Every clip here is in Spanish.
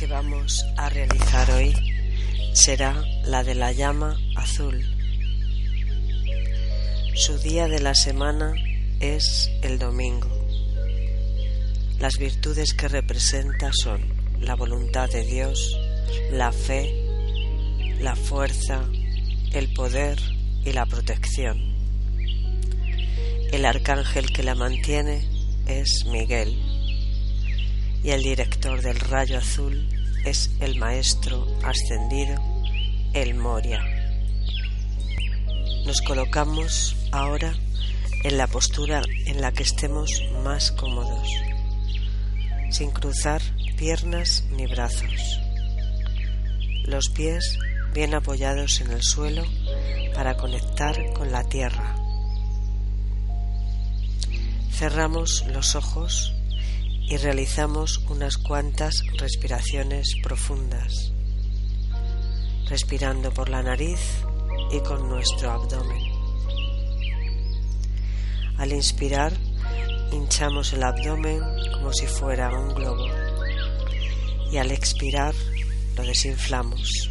Que vamos a realizar hoy será la de la llama azul. Su día de la semana es el domingo. Las virtudes que representa son la voluntad de Dios, la fe, la fuerza, el poder y la protección. El arcángel que la mantiene es Miguel y el director del rayo azul es el maestro ascendido, el Moria. Nos colocamos ahora en la postura en la que estemos más cómodos, sin cruzar piernas ni brazos. Los pies bien apoyados en el suelo para conectar con la tierra. Cerramos los ojos y realizamos unas cuantas respiraciones profundas, respirando por la nariz y con nuestro abdomen. Al inspirar, hinchamos el abdomen como si fuera un globo y al expirar lo desinflamos.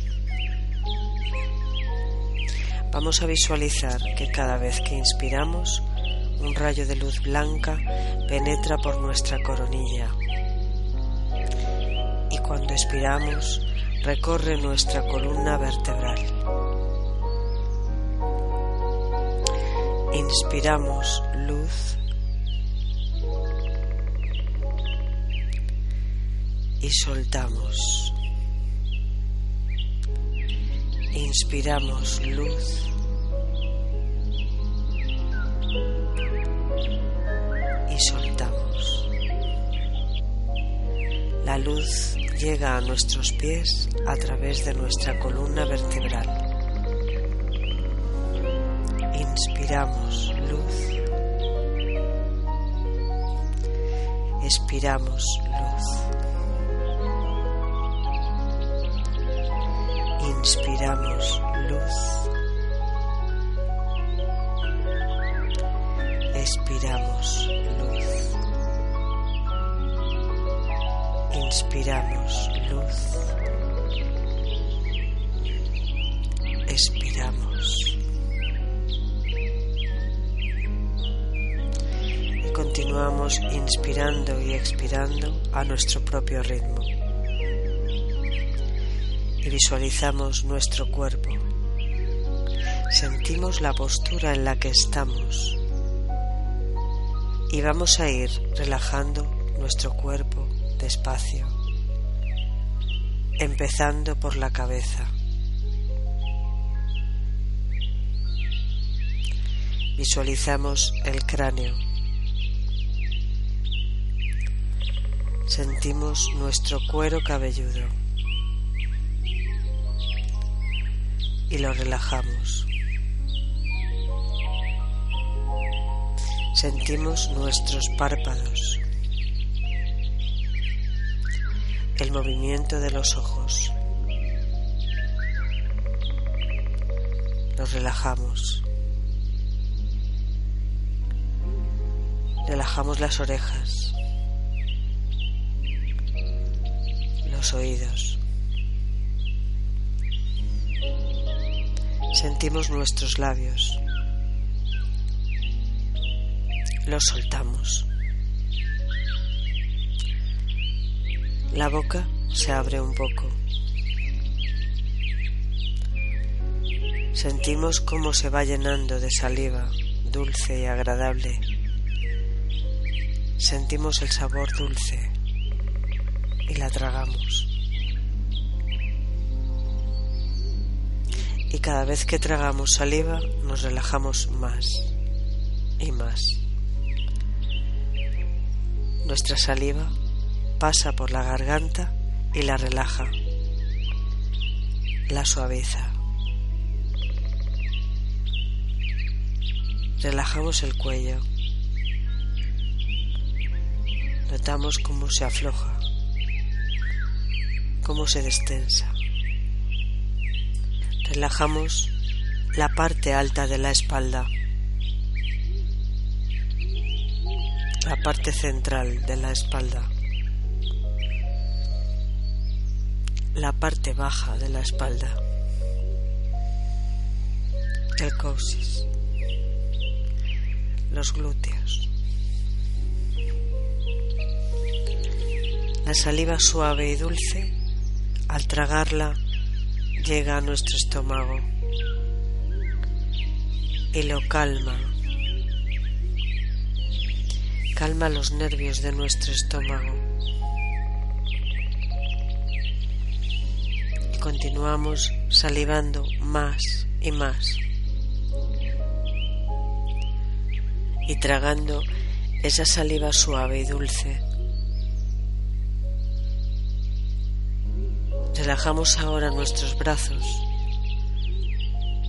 Vamos a visualizar que cada vez que inspiramos, un rayo de luz blanca penetra por nuestra coronilla y cuando expiramos recorre nuestra columna vertebral. Inspiramos luz y soltamos. Inspiramos luz La luz llega a nuestros pies a través de nuestra columna vertebral. Inspiramos luz. Expiramos luz. Inspiramos luz. Expiramos luz. Inspiramos luz. Expiramos. Y continuamos inspirando y expirando a nuestro propio ritmo. Y visualizamos nuestro cuerpo. Sentimos la postura en la que estamos y vamos a ir relajando nuestro cuerpo despacio, empezando por la cabeza. Visualizamos el cráneo. Sentimos nuestro cuero cabelludo y lo relajamos. Sentimos nuestros párpados, el movimiento de los ojos. Los relajamos. Relajamos las orejas, los oídos. Sentimos nuestros labios. Los soltamos. La boca se abre un poco. Sentimos cómo se va llenando de saliva dulce y agradable. Sentimos el sabor dulce y la tragamos. Y cada vez que tragamos saliva nos relajamos más y más. Nuestra saliva pasa por la garganta y la relaja, la suaviza. Relajamos el cuello. Notamos cómo se afloja, cómo se destensa. Relajamos la parte alta de la espalda, la parte central de la espalda, la parte baja de la espalda, el coxis los glúteos. La saliva suave y dulce, al tragarla, llega a nuestro estómago y lo calma. Calma los nervios de nuestro estómago. Continuamos salivando más y más. y tragando esa saliva suave y dulce. Relajamos ahora nuestros brazos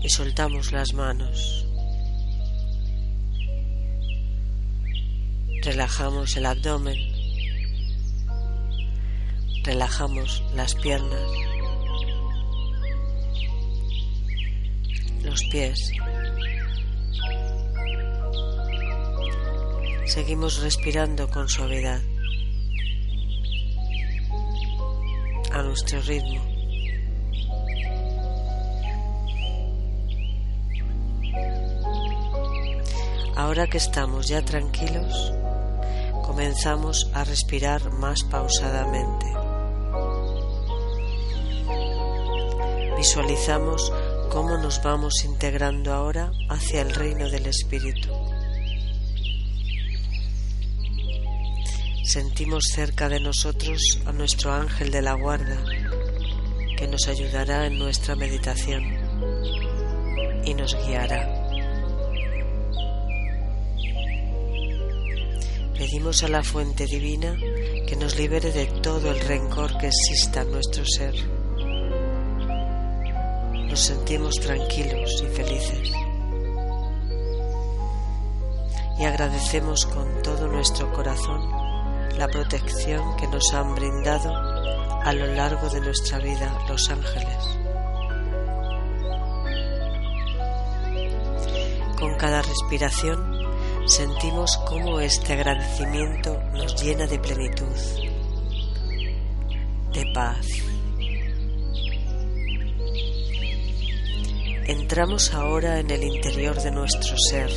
y soltamos las manos. Relajamos el abdomen. Relajamos las piernas. Pies. Seguimos respirando con suavidad a nuestro ritmo. Ahora que estamos ya tranquilos, comenzamos a respirar más pausadamente. Visualizamos cómo nos vamos integrando ahora hacia el reino del Espíritu. sentimos cerca de nosotros a nuestro ángel de la guarda, que nos ayudará en nuestra meditación y nos guiará. Pedimos a la fuente divina que nos libere de todo el rencor que exista en nuestro ser. Nos sentimos tranquilos y felices. Y agradecemos con todo nuestro corazón la protección que nos han brindado a lo largo de nuestra vida los ángeles. Con cada respiración sentimos cómo este agradecimiento nos llena de plenitud, de paz. Entramos ahora en el interior de nuestro ser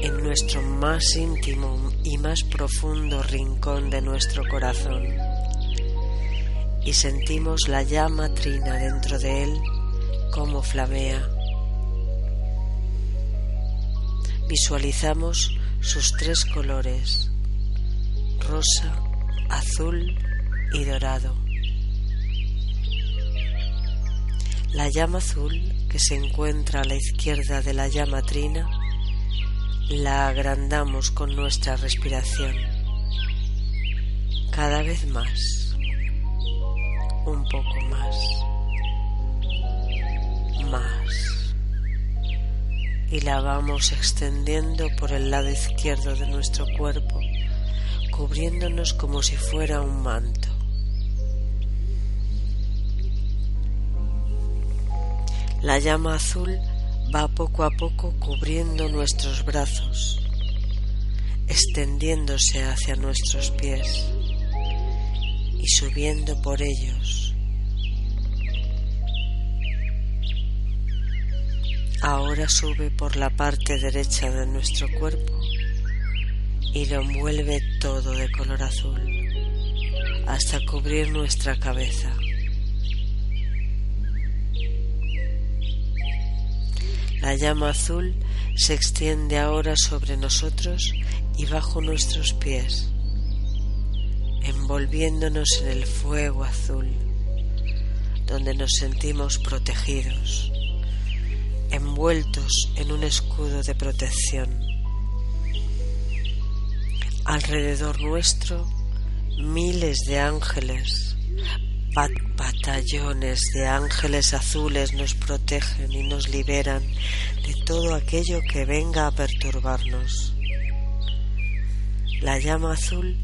en nuestro más íntimo y más profundo rincón de nuestro corazón y sentimos la llama trina dentro de él como flamea. Visualizamos sus tres colores, rosa, azul y dorado. La llama azul que se encuentra a la izquierda de la llama trina la agrandamos con nuestra respiración cada vez más, un poco más, más, y la vamos extendiendo por el lado izquierdo de nuestro cuerpo, cubriéndonos como si fuera un manto. La llama azul va poco a poco cubriendo nuestros brazos, extendiéndose hacia nuestros pies y subiendo por ellos. Ahora sube por la parte derecha de nuestro cuerpo y lo envuelve todo de color azul hasta cubrir nuestra cabeza. La llama azul se extiende ahora sobre nosotros y bajo nuestros pies, envolviéndonos en el fuego azul, donde nos sentimos protegidos, envueltos en un escudo de protección. Alrededor nuestro miles de ángeles, batallones de ángeles azules nos protegen y nos liberan de todo aquello que venga a perturbarnos. La llama azul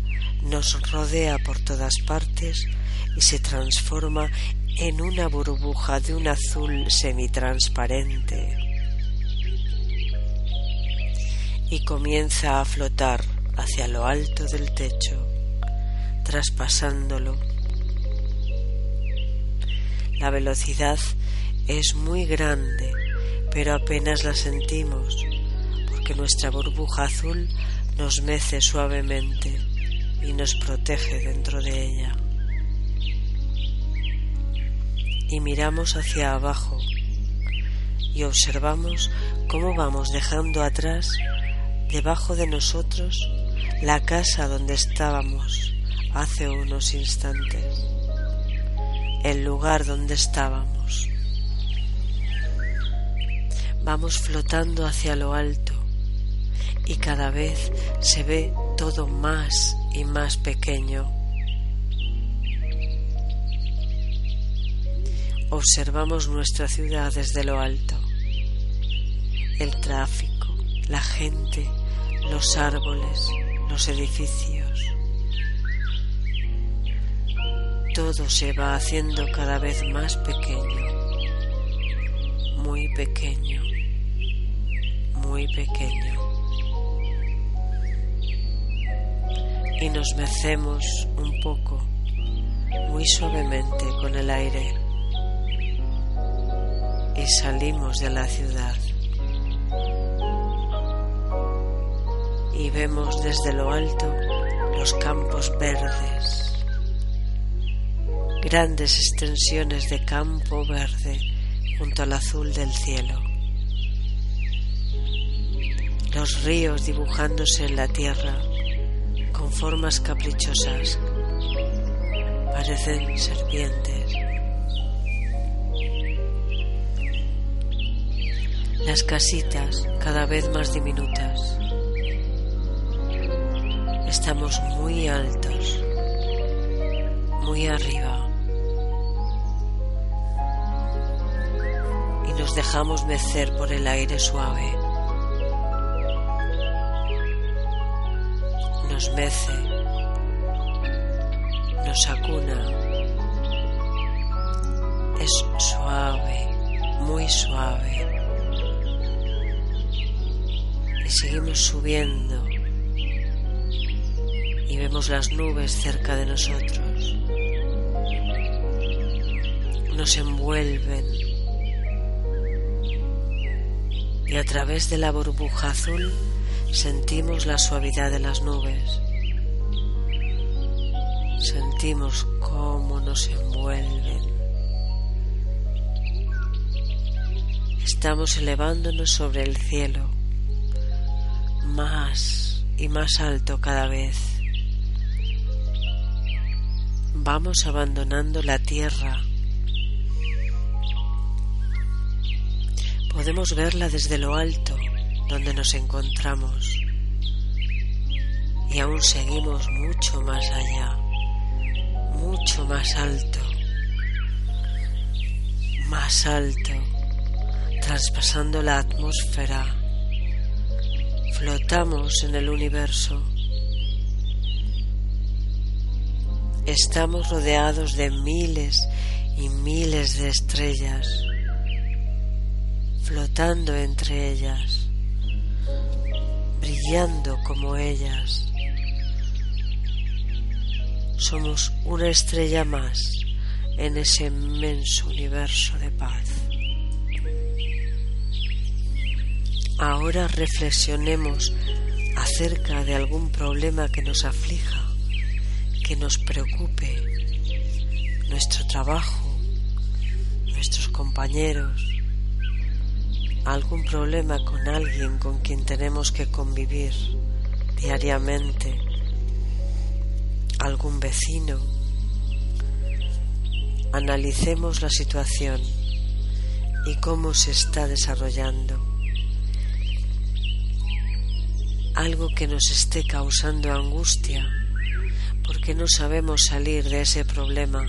nos rodea por todas partes y se transforma en una burbuja de un azul semitransparente y comienza a flotar hacia lo alto del techo, traspasándolo. La velocidad es muy grande, pero apenas la sentimos, porque nuestra burbuja azul nos mece suavemente y nos protege dentro de ella. Y miramos hacia abajo y observamos cómo vamos dejando atrás, debajo de nosotros, la casa donde estábamos hace unos instantes, el lugar donde estábamos. Vamos flotando hacia lo alto y cada vez se ve todo más y más pequeño. Observamos nuestra ciudad desde lo alto, el tráfico, la gente, los árboles, los edificios. Todo se va haciendo cada vez más pequeño, muy pequeño, muy pequeño. y nos mecemos un poco, muy suavemente con el aire y salimos de la ciudad. Y vemos desde lo alto los campos verdes, grandes extensiones de campo verde junto al azul del cielo, los ríos dibujándose en la tierra con formas caprichosas. Parecen serpientes. Las casitas cada vez más diminutas. Estamos muy altos, muy arriba. Nos dejamos mecer por el aire suave. nos mece, nos acuna. Es suave, muy suave. Y seguimos subiendo y vemos las nubes cerca de nosotros. Nos envuelven y a través de la burbuja azul Sentimos la suavidad de las nubes. Sentimos cómo nos envuelven. Estamos elevándonos sobre el cielo, más y más alto cada vez. Vamos abandonando la tierra. Podemos verla desde lo alto donde nos encontramos. Y aún seguimos mucho más allá, mucho más alto, más alto, traspasando la atmósfera, flotamos en el universo. Estamos rodeados de miles y miles de estrellas, flotando entre ellas brillando como ellas. Somos una estrella más en ese inmenso universo de paz. Ahora reflexionemos acerca de algún problema que nos aflija, que nos preocupe, nuestro trabajo, nuestros compañeros, algún problema con alguien con quien tenemos que convivir diariamente, algún vecino, analicemos la situación y cómo se está desarrollando algo que nos esté causando angustia porque no sabemos salir de ese problema.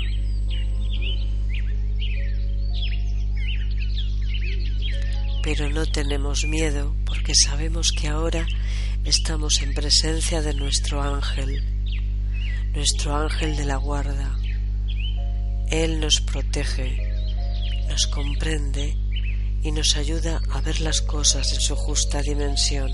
Pero no tenemos miedo porque sabemos que ahora estamos en presencia de nuestro ángel, nuestro ángel de la guarda. Él nos protege, nos comprende y nos ayuda a ver las cosas en su justa dimensión.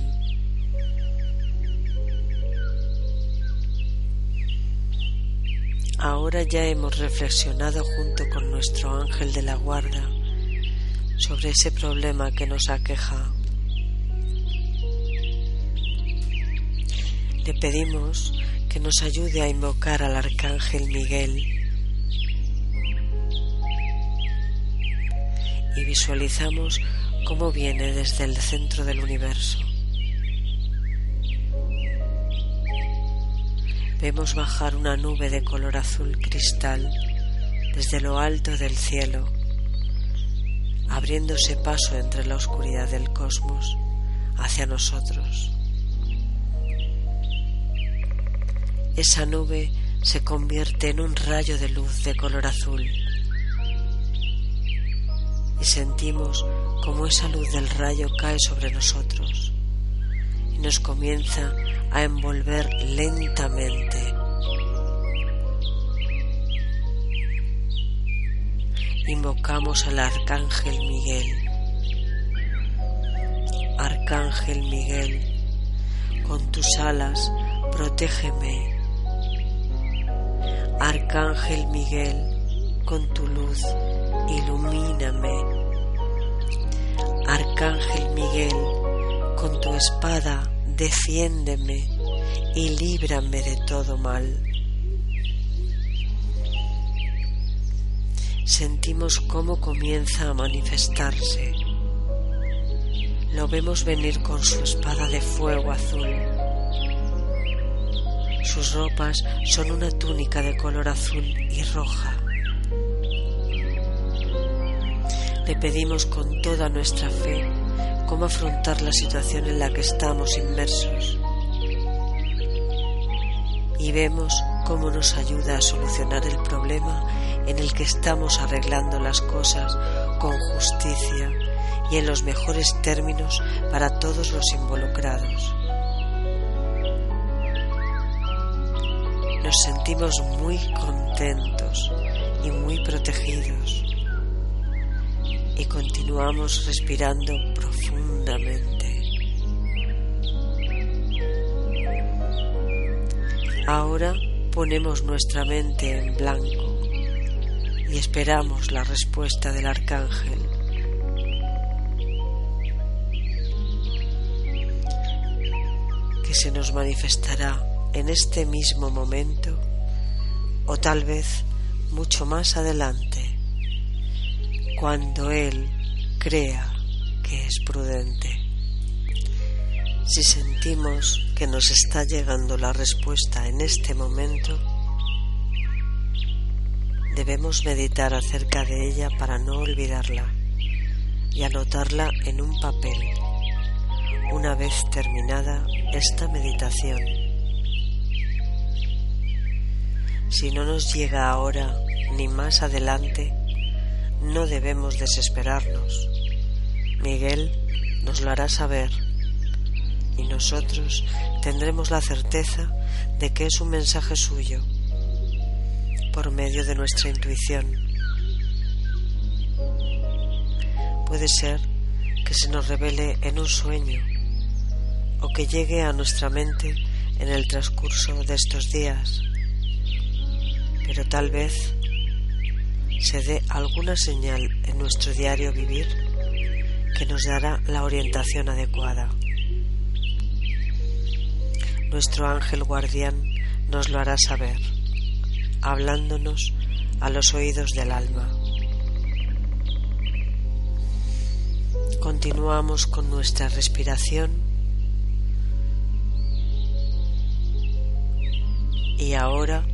Ahora ya hemos reflexionado junto con nuestro ángel de la guarda sobre ese problema que nos aqueja. Le pedimos que nos ayude a invocar al arcángel Miguel y visualizamos cómo viene desde el centro del universo. Vemos bajar una nube de color azul cristal desde lo alto del cielo, abriéndose paso entre la oscuridad del cosmos hacia nosotros. Esa nube se convierte en un rayo de luz de color azul y sentimos como esa luz del rayo cae sobre nosotros y nos comienza a envolver lentamente. Invocamos al Arcángel Miguel. Arcángel Miguel, con tus alas protégeme. Arcángel Miguel, con tu luz ilumíname. Arcángel Miguel, con tu espada defiéndeme y líbrame de todo mal. Sentimos cómo comienza a manifestarse. Lo vemos venir con su espada de fuego azul. Sus ropas son una túnica de color azul y roja. Le pedimos con toda nuestra fe cómo afrontar la situación en la que estamos inmersos. Y vemos cómo nos ayuda a solucionar el problema en el que estamos arreglando las cosas con justicia y en los mejores términos para todos los involucrados. Nos sentimos muy contentos y muy protegidos y continuamos respirando profundamente. Ahora ponemos nuestra mente en blanco y esperamos la respuesta del arcángel. que se nos manifestará en este mismo momento o tal vez mucho más adelante cuando Él crea que es prudente. Si sentimos que nos está llegando la respuesta en este momento, debemos meditar acerca de ella para no olvidarla y anotarla en un papel una vez terminada esta meditación. Si no nos llega ahora ni más adelante, no debemos desesperarnos. Miguel nos lo hará saber y nosotros tendremos la certeza de que es un mensaje suyo por medio de nuestra intuición. Puede ser que se nos revele en un sueño o que llegue a nuestra mente en el transcurso de estos días, pero tal vez se dé alguna señal en nuestro diario vivir que nos dará la orientación adecuada. Nuestro ángel guardián nos lo hará saber, hablándonos a los oídos del alma. Continuamos con nuestra respiración y ahora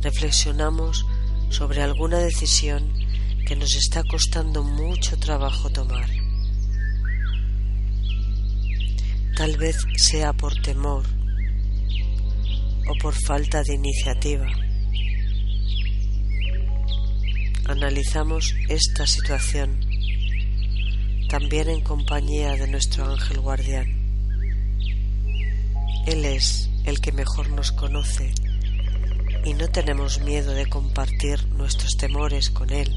reflexionamos sobre alguna decisión que nos está costando mucho trabajo tomar. Tal vez sea por temor o por falta de iniciativa. Analizamos esta situación también en compañía de nuestro ángel guardián. Él es el que mejor nos conoce y no tenemos miedo de compartir nuestros temores con Él.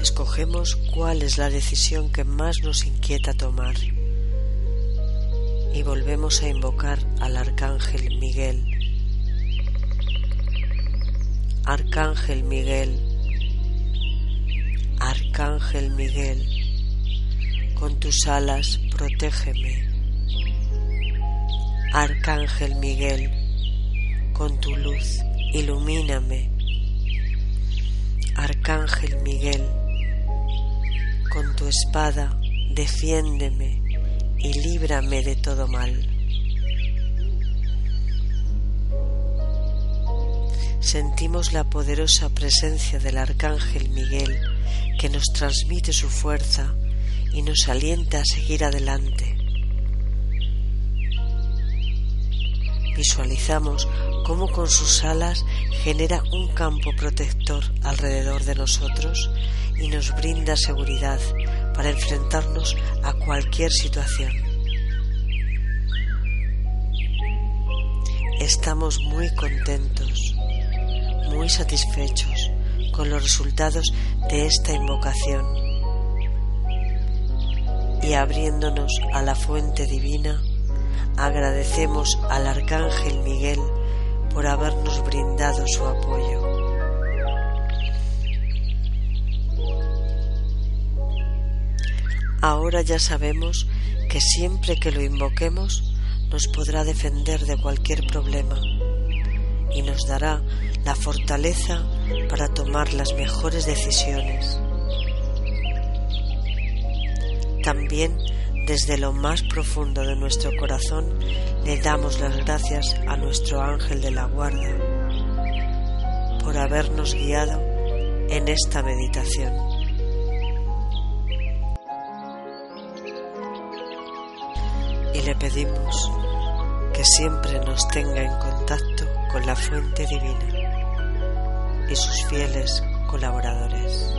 Escogemos cuál es la decisión que más nos inquieta tomar y volvemos a invocar al Arcángel Miguel. Arcángel Miguel, Arcángel Miguel, con tus alas protégeme. Arcángel Miguel, con tu luz ilumíname. Arcángel Miguel, con tu espada defiéndeme y líbrame de todo mal. Sentimos la poderosa presencia del Arcángel Miguel que nos transmite su fuerza y nos alienta a seguir adelante. Visualizamos cómo con sus alas genera un campo protector alrededor de nosotros y nos brinda seguridad para enfrentarnos a cualquier situación. Estamos muy contentos, muy satisfechos con los resultados de esta invocación y abriéndonos a la fuente divina, agradecemos al Arcángel Miguel por habernos brindado su apoyo. Ahora ya sabemos que siempre que lo invoquemos nos podrá defender de cualquier problema y nos dará la fortaleza para tomar las mejores decisiones. También desde lo más profundo de nuestro corazón le damos las gracias a nuestro ángel de la guarda por habernos guiado en esta meditación. Le pedimos que siempre nos tenga en contacto con la fuente divina y sus fieles colaboradores.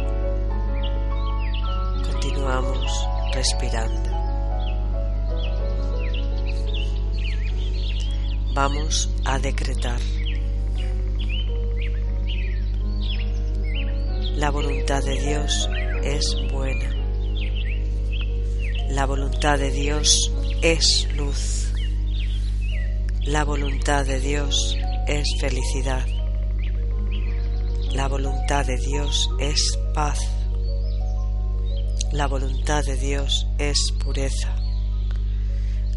Continuamos respirando. Vamos a decretar. La voluntad de Dios es buena. La voluntad de Dios es luz. La voluntad de Dios es felicidad. La voluntad de Dios es paz. La voluntad de Dios es pureza.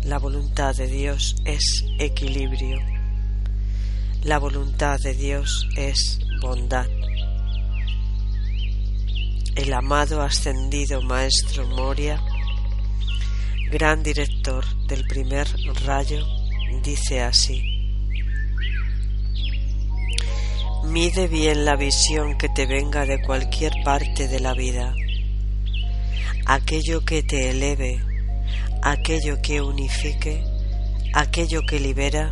La voluntad de Dios es equilibrio. La voluntad de Dios es bondad. El amado ascendido Maestro Moria, gran director del primer rayo, dice así. Mide bien la visión que te venga de cualquier parte de la vida. Aquello que te eleve aquello que unifique, aquello que libera,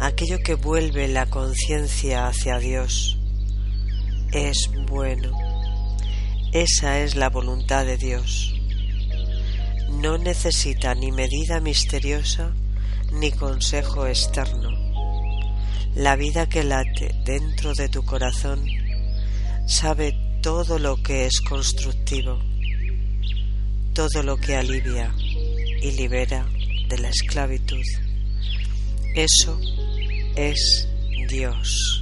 aquello que vuelve la conciencia hacia Dios. Es bueno. Esa es la voluntad de Dios. No necesita ni medida misteriosa ni consejo externo. La vida que late dentro de tu corazón sabe todo lo que es constructivo, todo lo que alivia, y libera de la esclavitud. Eso es Dios.